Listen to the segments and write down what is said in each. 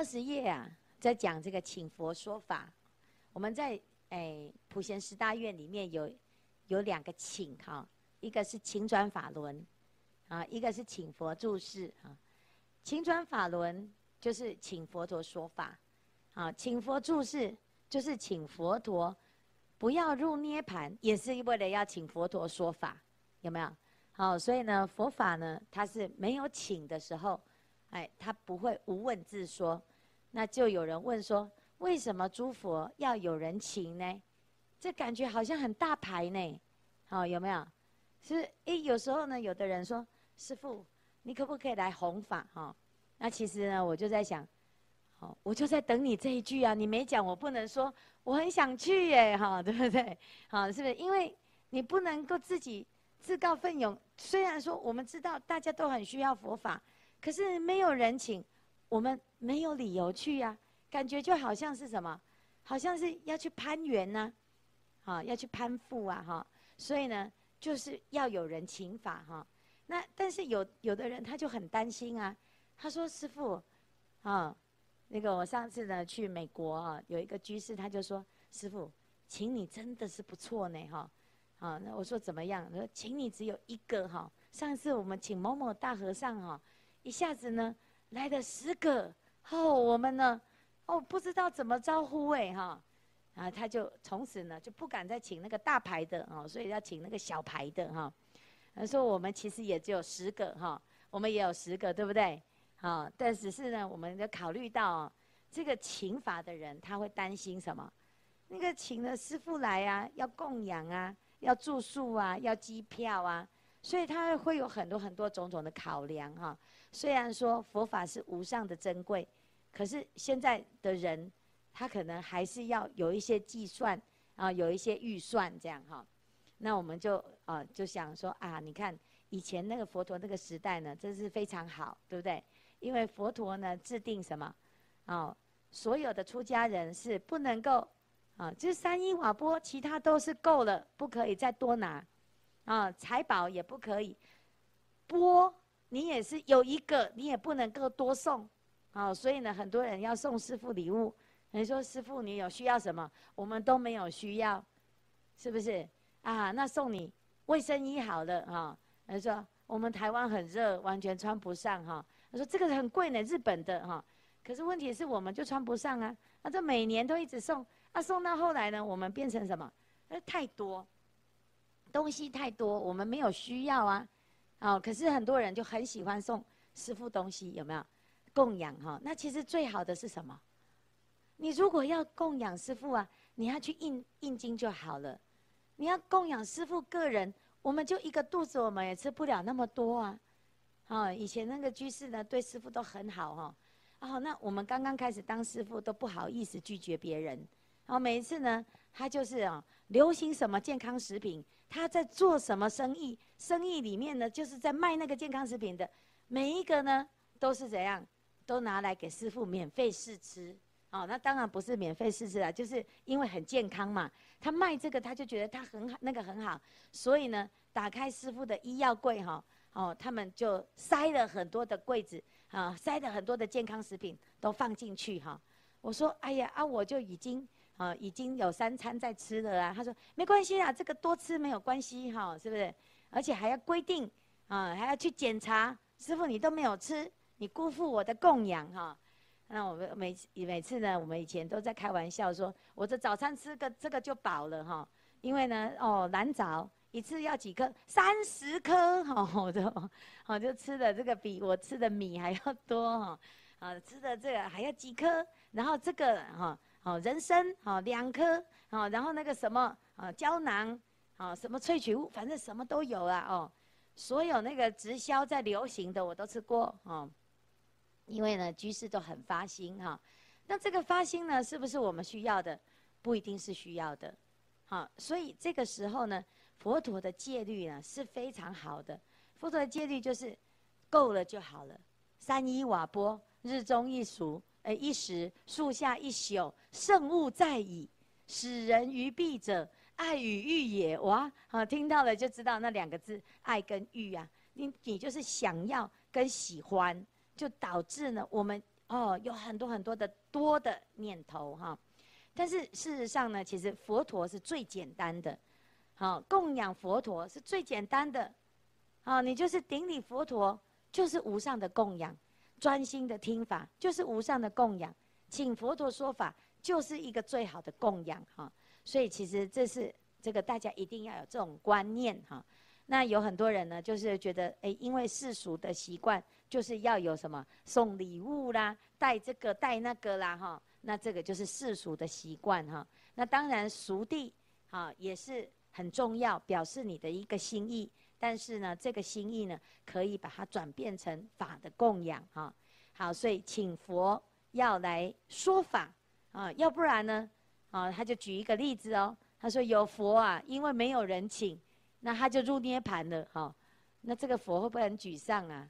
二十页啊，在讲这个请佛说法。我们在诶普贤十大愿里面有有两个请哈，一个是请转法轮啊，一个是请佛注释啊。请转法轮就是请佛陀说法啊，请佛注释就是请佛陀不要入涅槃，也是为了要请佛陀说法，有没有？好，所以呢，佛法呢，它是没有请的时候。哎，他不会无问自说，那就有人问说：为什么诸佛要有人请呢？这感觉好像很大牌呢，好、哦、有没有？是哎，有时候呢，有的人说：师父，你可不可以来弘法？哈、哦，那其实呢，我就在想，好、哦，我就在等你这一句啊，你没讲，我不能说我很想去耶，哈、哦，对不对？好、哦，是不是？因为你不能够自己自告奋勇。虽然说我们知道大家都很需要佛法。可是没有人请，我们没有理由去呀、感觉就好像是什么，好像是要去攀援呢、啊，要去攀附啊，哈，所以呢，就是要有人请法哈。那但是有有的人他就很担心啊，他说师傅，啊，那个我上次呢去美国啊，有一个居士他就说，师傅，请你真的是不错呢，哈，啊，那我说怎么样？他说请你只有一个哈，上次我们请某某大和尚哈。一下子呢，来了十个，哦，我们呢，哦，不知道怎么招呼哎哈，啊，他就从此呢就不敢再请那个大牌的哦，所以要请那个小牌的哈。他说我们其实也只有十个哈，我们也有十个，对不对？好，但只是呢，我们要考虑到这个请法的人他会担心什么？那个请了师傅来啊，要供养啊，要住宿啊，要机票啊，所以他会有很多很多种种的考量哈。虽然说佛法是无上的珍贵，可是现在的人，他可能还是要有一些计算啊，有一些预算这样哈。那我们就啊就想说啊，你看以前那个佛陀那个时代呢，真是非常好，对不对？因为佛陀呢制定什么啊，所有的出家人是不能够啊，就是三衣瓦钵，其他都是够了，不可以再多拿啊，财宝也不可以钵。你也是有一个，你也不能够多送，哦，所以呢，很多人要送师父礼物。你说师父，你有需要什么？我们都没有需要，是不是？啊，那送你卫生衣好了哈。他说我们台湾很热，完全穿不上哈。他说这个很贵呢，日本的哈。可是问题是我们就穿不上啊。那这每年都一直送，那送到后来呢，我们变成什么？那太多东西太多，我们没有需要啊。哦，可是很多人就很喜欢送师父东西，有没有？供养哈，那其实最好的是什么？你如果要供养师父啊，你要去印印经就好了。你要供养师父个人，我们就一个肚子，我们也吃不了那么多啊。哦，以前那个居士呢，对师父都很好哈。哦，那我们刚刚开始当师父都不好意思拒绝别人。然后每一次呢，他就是啊，流行什么健康食品。他在做什么生意？生意里面呢，就是在卖那个健康食品的，每一个呢都是怎样，都拿来给师傅免费试吃。哦，那当然不是免费试吃啦，就是因为很健康嘛。他卖这个，他就觉得他很好，那个很好，所以呢，打开师傅的医药柜哈，哦，他们就塞了很多的柜子啊，塞了很多的健康食品都放进去哈。我说，哎呀啊，我就已经。啊，已经有三餐在吃了啊。他说没关系啊，这个多吃没有关系哈，是不是？而且还要规定啊，还要去检查。师傅你都没有吃，你辜负我的供养哈。那我们每每次呢，我们以前都在开玩笑说，我的早餐吃个这个就饱了哈。因为呢，哦，蓝藻一次要几颗？三十颗哈，我就我就吃的这个比我吃的米还要多哈。啊，吃的这个还要几颗？然后这个哈。好，人参好两颗，好，然后那个什么啊胶囊，好什么萃取物，反正什么都有啊哦，所有那个直销在流行的我都吃过哦，因为呢居士都很发心哈，那这个发心呢是不是我们需要的？不一定是需要的，好，所以这个时候呢，佛陀的戒律呢是非常好的，佛陀的戒律就是够了就好了，三衣瓦钵，日中一宿。哎，一时树下一宿，圣物在矣。使人于彼者，爱与欲也。哇，好，听到了就知道那两个字，爱跟欲啊。你你就是想要跟喜欢，就导致呢，我们哦，有很多很多的多的念头哈。但是事实上呢，其实佛陀是最简单的，好，供养佛陀是最简单的，好，你就是顶礼佛陀，就是无上的供养，专心的听法就是无上的供养，请佛陀说法就是一个最好的供养哈。所以其实这是这个大家一定要有这种观念哈。那有很多人呢，就是觉得哎，因为世俗的习惯就是要有什么送礼物啦，带这个带那个啦哈。那这个就是世俗的习惯哈，那当然熟地啊也是很重要，表示你的一个心意。但是呢，这个心意呢，可以把它转变成法的供养哈。好，所以请佛要来说法啊，要不然呢，啊，他就举一个例子哦，他说有佛啊，因为没有人请，那他就入涅盘了哈。那这个佛会不会很沮丧啊？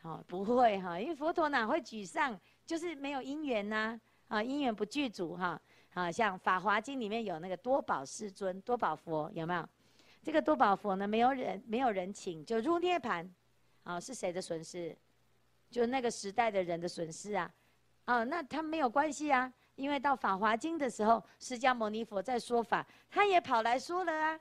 好，不会哈，因为佛陀哪会沮丧？就是没有因缘呐。啊，因缘不具足哈，啊，像《法华经》里面有那个多宝世尊、多宝佛，有没有？这个多宝佛呢，没有人没有人请，就入涅槃，啊，是谁的损失？就那个时代的人的损失啊，啊，那他没有关系啊，因为到《法华经》的时候，释迦牟尼佛在说法，他也跑来说了啊，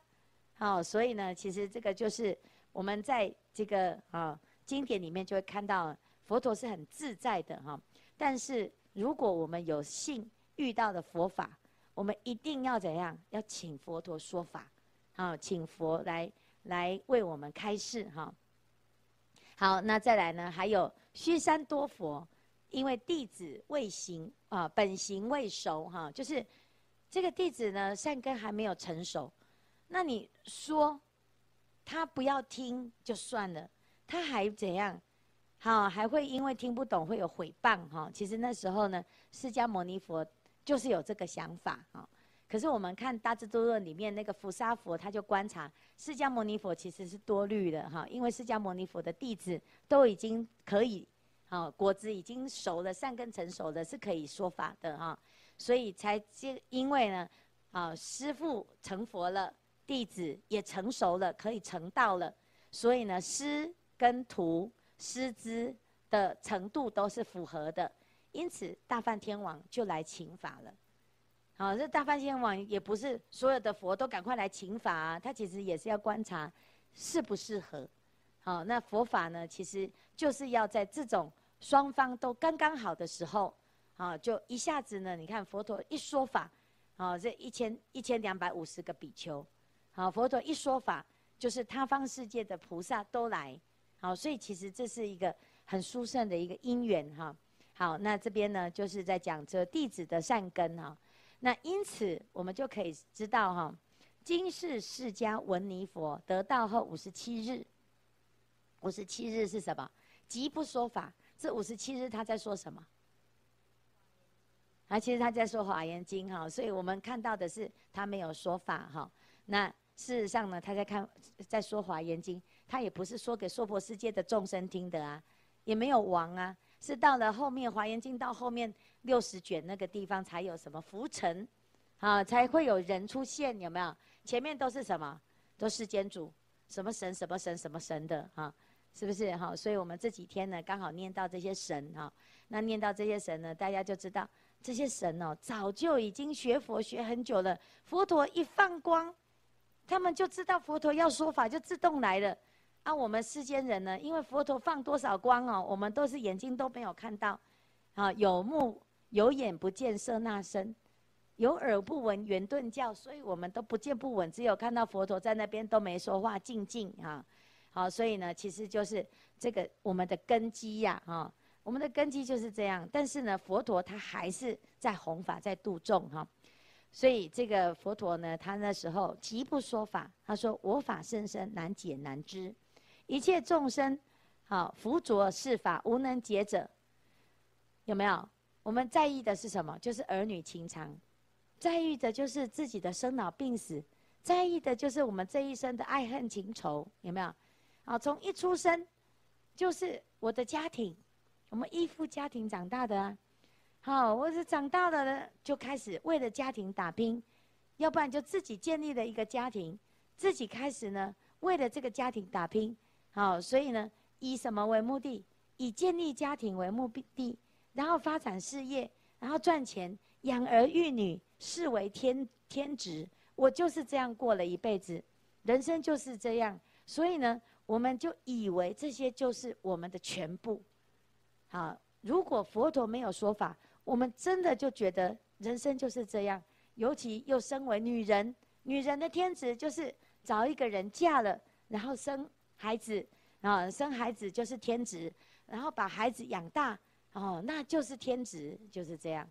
好，所以呢，其实这个就是我们在这个啊经典里面就会看到，佛陀是很自在的哈，但是。如果我们有幸遇到的佛法，我们一定要怎样？要请佛陀说法，好，请佛来来为我们开示哈。好，那再来呢？还有须山多佛，因为弟子未行啊，本行未熟哈，就是这个弟子呢，善根还没有成熟。那你说他不要听就算了，他还怎样？好，还会因为听不懂会有毁谤哈。其实那时候呢，释迦牟尼佛就是有这个想法哈。可是我们看《大智度论》里面那个菩萨佛，他就观察释迦牟尼佛其实是多虑的哈，因为释迦牟尼佛的弟子都已经可以，啊，果子已经熟了，善根成熟了，是可以说法的哈。所以才接因为呢，啊，师父成佛了，弟子也成熟了，可以成道了，所以呢，师跟徒。师资的程度都是符合的，因此大梵天王就来请法了。好，这大梵天王也不是所有的佛都赶快来请法啊，他其实也是要观察适不适合。好，那佛法呢，其实就是要在这种双方都刚刚好的时候，啊，就一下子呢，你看佛陀一说法，啊，这一千一千两百五十个比丘，好，佛陀一说法，就是他方世界的菩萨都来。好，所以其实这是一个很殊胜的一个因缘哈。好，那这边呢就是在讲这弟子的善根哈。那因此我们就可以知道哈，今世释迦文尼佛得道后五十七日，五十七日是什么？即不说法。这五十七日他在说什么？啊，其实他在说华严经哈。所以我们看到的是他没有说法哈。那事实上呢，他在看在说华严经。他也不是说给娑婆世界的众生听的啊，也没有王啊，是到了后面《华严经》到后面六十卷那个地方才有什么浮尘，啊，才会有人出现，有没有？前面都是什么？都世间主，什么神什么神什么神的啊，是不是？哈，所以我们这几天呢，刚好念到这些神哈，那念到这些神呢，大家就知道这些神哦，早就已经学佛学很久了，佛陀一放光，他们就知道佛陀要说法，就自动来了。那、我们世间人呢？因为佛陀放多少光哦，我们都是眼睛都没有看到，啊，有目有眼不见色那身，有耳不闻圆顿教，所以我们都不见不闻，只有看到佛陀在那边都没说话，静静啊，好，所以呢，其实就是这个我们的根基呀，哈，我们的根基就是这样。但是呢，佛陀他还是在弘法，在度众哈，所以这个佛陀呢，他那时候极不说法，他说我法甚深，难解难知。一切众生，好，弗着是法，无能解者。有没有？我们在意的是什么？就是儿女情长，在意的就是自己的生老病死，在意的就是我们这一生的爱恨情仇。有没有？好，从一出生就是我的家庭，我们依附家庭长大的啊。好，我是长大了呢，就开始为了家庭打拼，要不然就自己建立了一个家庭，自己开始呢，为了这个家庭打拼。好，所以呢，以什么为目的？以建立家庭为目的，然后发展事业，然后赚钱，养儿育女，视为天天职。我就是这样过了一辈子，人生就是这样。所以呢，我们就以为这些就是我们的全部。好，如果佛陀没有说法，我们真的就觉得人生就是这样。尤其又身为女人，女人的天职就是找一个人嫁了，然后生孩子，啊，生孩子就是天职，然后把孩子养大，哦，那就是天职，就是这样。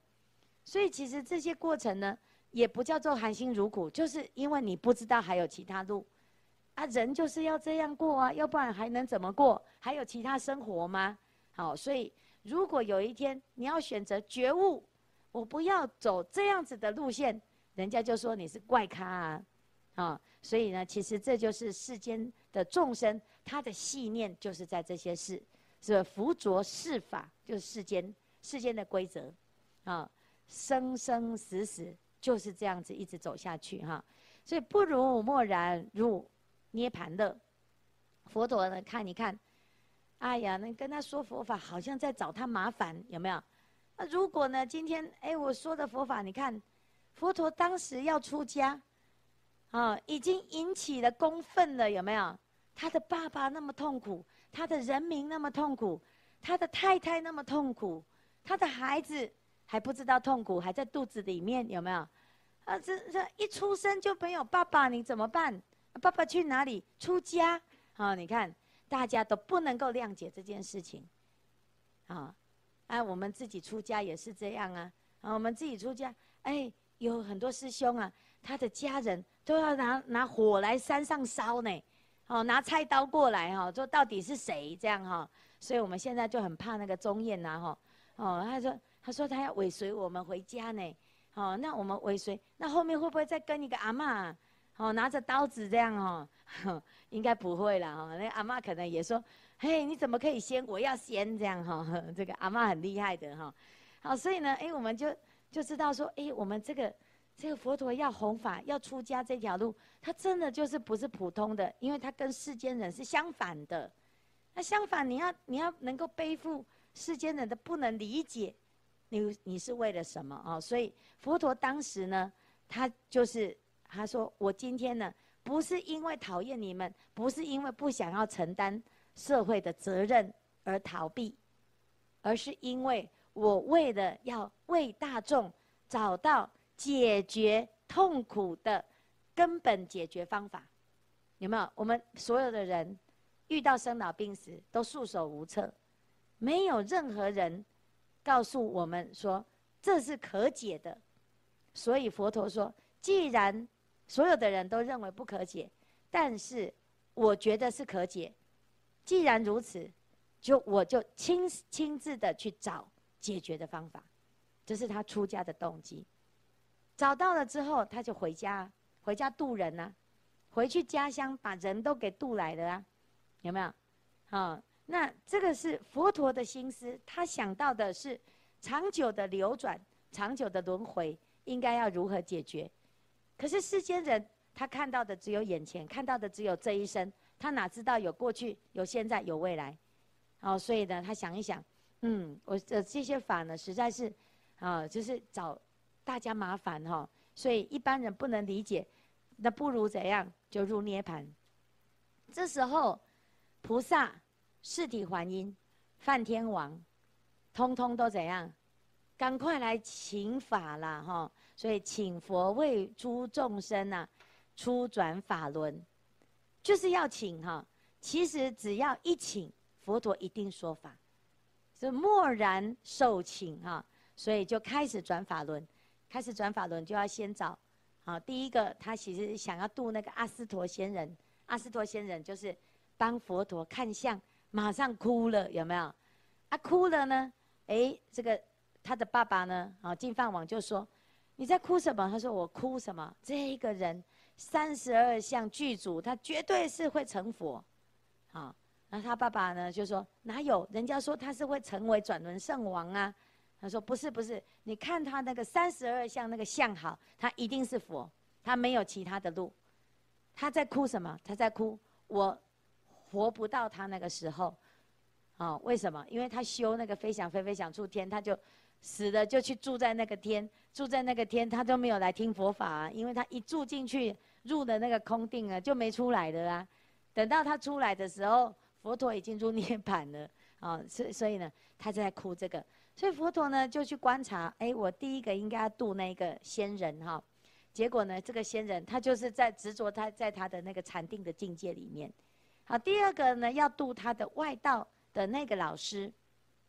所以其实这些过程呢，也不叫做含辛茹苦，就是因为你不知道还有其他路，啊，人就是要这样过啊，要不然还能怎么过？还有其他生活吗？好，所以如果有一天你要选择觉悟，我不要走这样子的路线，人家就说你是怪咖啊，啊，所以呢，其实这就是世间的众生，他的信念就是在这些事，是扶着世法，就是世间世间的规则，啊，生生死死就是这样子一直走下去哈，所以不如默然入涅槃乐，佛陀呢看一看。哎呀，那跟他说佛法，好像在找他麻烦，有没有？那如果呢？今天哎，我说的佛法，你看，佛陀当时要出家，啊，已经引起了公愤了，有没有？他的爸爸那么痛苦，他的人民那么痛苦，他的太太那么痛苦，他的孩子还不知道痛苦，还在肚子里面，有没有？啊，这这一出生就没有爸爸，你怎么办？爸爸去哪里？出家啊？你看。大家都不能够谅解这件事情，啊，哎，我们自己出家也是这样啊，啊，我们自己出家，哎，有很多师兄啊，他的家人都要拿拿火来山上烧呢，哦，拿菜刀过来哈，说到底是谁这样哈，所以我们现在就很怕那个钟彦呐哈，哦，他说他说他要尾随我们回家呢，哦，那我们尾随，那后面会不会再跟一个阿嬷，哦，拿着刀子这样哦？应该不会了哈，那阿妈可能也说：“嘿，你怎么可以先？我要先这样哈。”这个阿妈很厉害的哈。好，所以呢，哎，我们就就知道说，哎，我们这个这个佛陀要弘法、要出家这条路，他真的就是不是普通的，因为他跟世间人是相反的。那相反，你要你要能够背负世间人的不能理解，你你是为了什么啊？所以佛陀当时呢，他就是他说：“我今天呢。”不是因为讨厌你们，不是因为不想要承担社会的责任而逃避，而是因为我为了要为大众找到解决痛苦的根本解决方法，有没有？我们所有的人遇到生老病死都束手无策，没有任何人告诉我们说这是可解的，所以佛陀说，既然所有的人都认为不可解，但是我觉得是可解。既然如此，就我就亲亲自的去找解决的方法，这是他出家的动机。找到了之后，他就回家，回家渡人呐、回去家乡把人都给渡来了啊，有没有？好，那这个是佛陀的心思，他想到的是长久的流转，长久的轮回，应该要如何解决？可是世间人，他看到的只有眼前，看到的只有这一生，他哪知道有过去、有现在、有未来？哦，所以呢，他想一想，嗯，我的这些法呢，实在是，啊，就是找大家麻烦哈、哦，所以一般人不能理解，那不如怎样，就入涅盘。这时候，菩萨、四体还因、梵天王，通通都怎样？赶快来请法啦哈、所以请佛为诸众生呐、啊，初转法轮，就是要请哈。其实只要一请，佛陀一定说法，是默然受请哈。所以就开始转法轮，开始转法轮就要先找，好，第一个他其实想要度那个阿斯陀仙人，阿斯陀仙人就是帮佛陀看相，马上哭了，有没有？啊，哭了呢，哎，这个他的爸爸呢，啊，净饭王就说。你在哭什么？他说我哭什么？这个人三十二相具足，他绝对是会成佛，好。那他爸爸呢就说哪有？人家说他是会成为转轮圣王啊。他说不是不是，你看他那个三十二相那个相好，他一定是佛，他没有其他的路。他在哭什么？他在哭我活不到他那个时候，哦，为什么？因为他修那个飞翔飞飞想出天，他就死了就去住在那个天，住在那个天，他都没有来听佛法啊，因为他一住进去入的那个空定啊，就没出来的啊。等到他出来的时候，佛陀已经入涅槃了啊，所所以呢，他就在哭这个。所以佛陀呢就去观察，哎，我第一个应该要度那个仙人哈。结果呢，这个仙人他就是在执着他在他的那个禅定的境界里面。好，第二个呢要度他的外道的那个老师，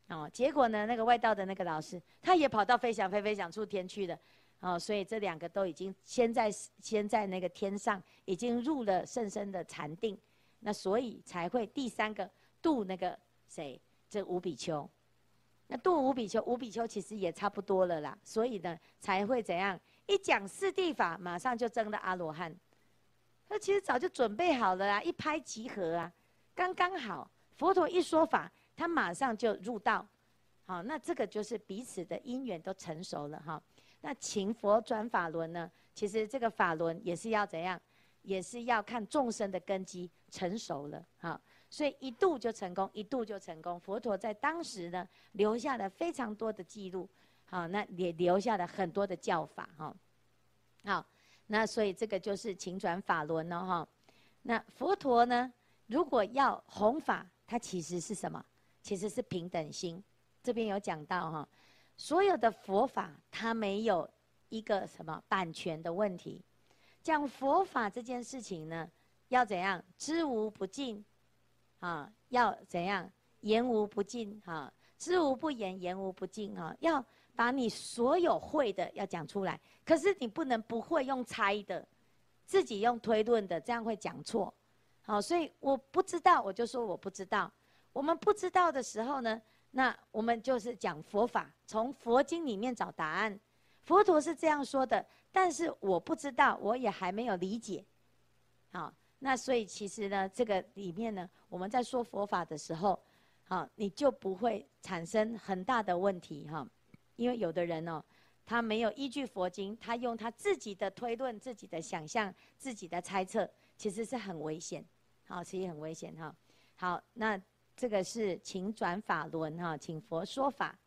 哦，结果呢那个外道的那个老师他也跑到飞翔飞飞想处天去了。哦，所以这两个都已经先在先在那个天上已经入了甚深的禅定。那所以才会第三个度那个谁，这五比丘。那度五比丘，五比丘其实也差不多了啦。所以呢，才会怎样？一讲四谛法，马上就证了阿罗汉。那其实早就准备好了啦，一拍即合啊，刚刚好。佛陀一说法，他马上就入道。好，那这个就是彼此的因缘都成熟了哈。那请佛转法轮呢？其实这个法轮也是要怎样？也是要看众生的根基成熟了，哈，所以一度就成功，一度就成功。佛陀在当时呢，留下了非常多的记录，好，那也留下了很多的教法，哈，好，那所以这个就是请转法轮了，哈。那佛陀呢，如果要弘法，他其实是什么？其实是平等心。这边有讲到哈，所有的佛法，它没有一个什么版权的问题。讲佛法这件事情呢，要怎样？知无不尽，啊，要怎样？言无不尽，哈，知无不言，言无不尽，哈，要把你所有会的要讲出来。可是你不能不会用猜的，自己用推论的，这样会讲错。好，所以我不知道，我就说我不知道。我们不知道的时候呢，那我们就是讲佛法，从佛经里面找答案。佛陀是这样说的。但是我不知道，我也还没有理解，好，那所以其实呢，这个里面呢，我们在说佛法的时候，好，你就不会产生很大的问题哈，因为有的人哦，他没有依据佛经，他用他自己的推论、自己的想象、自己的猜测，其实是很危险，好，其实很危险哈。好，那这个是请转法轮哈，请佛说法。